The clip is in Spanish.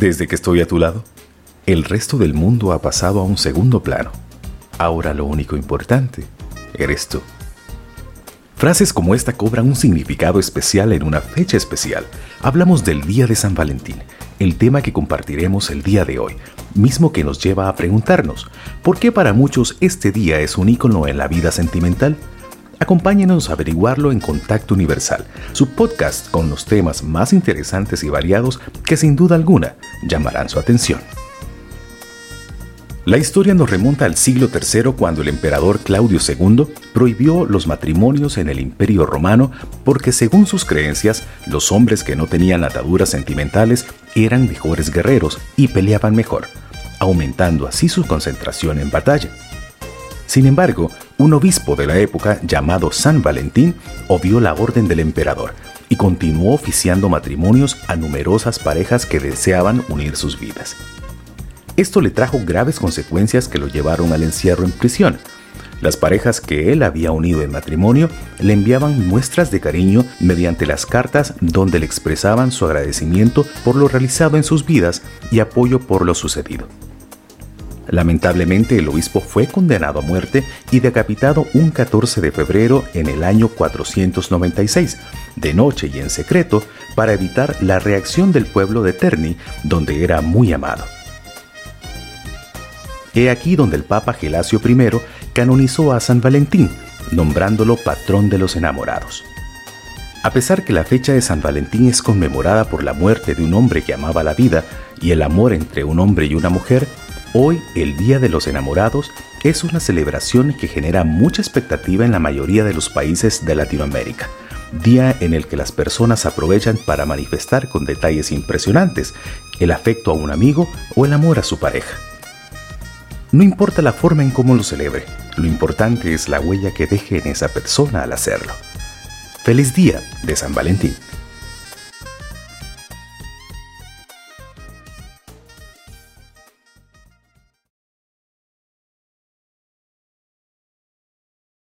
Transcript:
Desde que estoy a tu lado, el resto del mundo ha pasado a un segundo plano. Ahora lo único importante eres tú. Frases como esta cobran un significado especial en una fecha especial. Hablamos del Día de San Valentín, el tema que compartiremos el día de hoy, mismo que nos lleva a preguntarnos, ¿por qué para muchos este día es un ícono en la vida sentimental? Acompáñenos a averiguarlo en Contacto Universal, su podcast con los temas más interesantes y variados que sin duda alguna llamarán su atención. La historia nos remonta al siglo III cuando el emperador Claudio II prohibió los matrimonios en el Imperio Romano porque según sus creencias los hombres que no tenían ataduras sentimentales eran mejores guerreros y peleaban mejor, aumentando así su concentración en batalla. Sin embargo, un obispo de la época llamado San Valentín obvió la orden del emperador y continuó oficiando matrimonios a numerosas parejas que deseaban unir sus vidas. Esto le trajo graves consecuencias que lo llevaron al encierro en prisión. Las parejas que él había unido en matrimonio le enviaban muestras de cariño mediante las cartas donde le expresaban su agradecimiento por lo realizado en sus vidas y apoyo por lo sucedido. Lamentablemente el obispo fue condenado a muerte y decapitado un 14 de febrero en el año 496, de noche y en secreto, para evitar la reacción del pueblo de Terni, donde era muy amado. He aquí donde el Papa Gelasio I canonizó a San Valentín, nombrándolo patrón de los enamorados. A pesar que la fecha de San Valentín es conmemorada por la muerte de un hombre que amaba la vida y el amor entre un hombre y una mujer, hoy, el Día de los Enamorados, es una celebración que genera mucha expectativa en la mayoría de los países de Latinoamérica, día en el que las personas aprovechan para manifestar con detalles impresionantes el afecto a un amigo o el amor a su pareja. No importa la forma en cómo lo celebre, lo importante es la huella que deje en esa persona al hacerlo. Feliz día de San Valentín.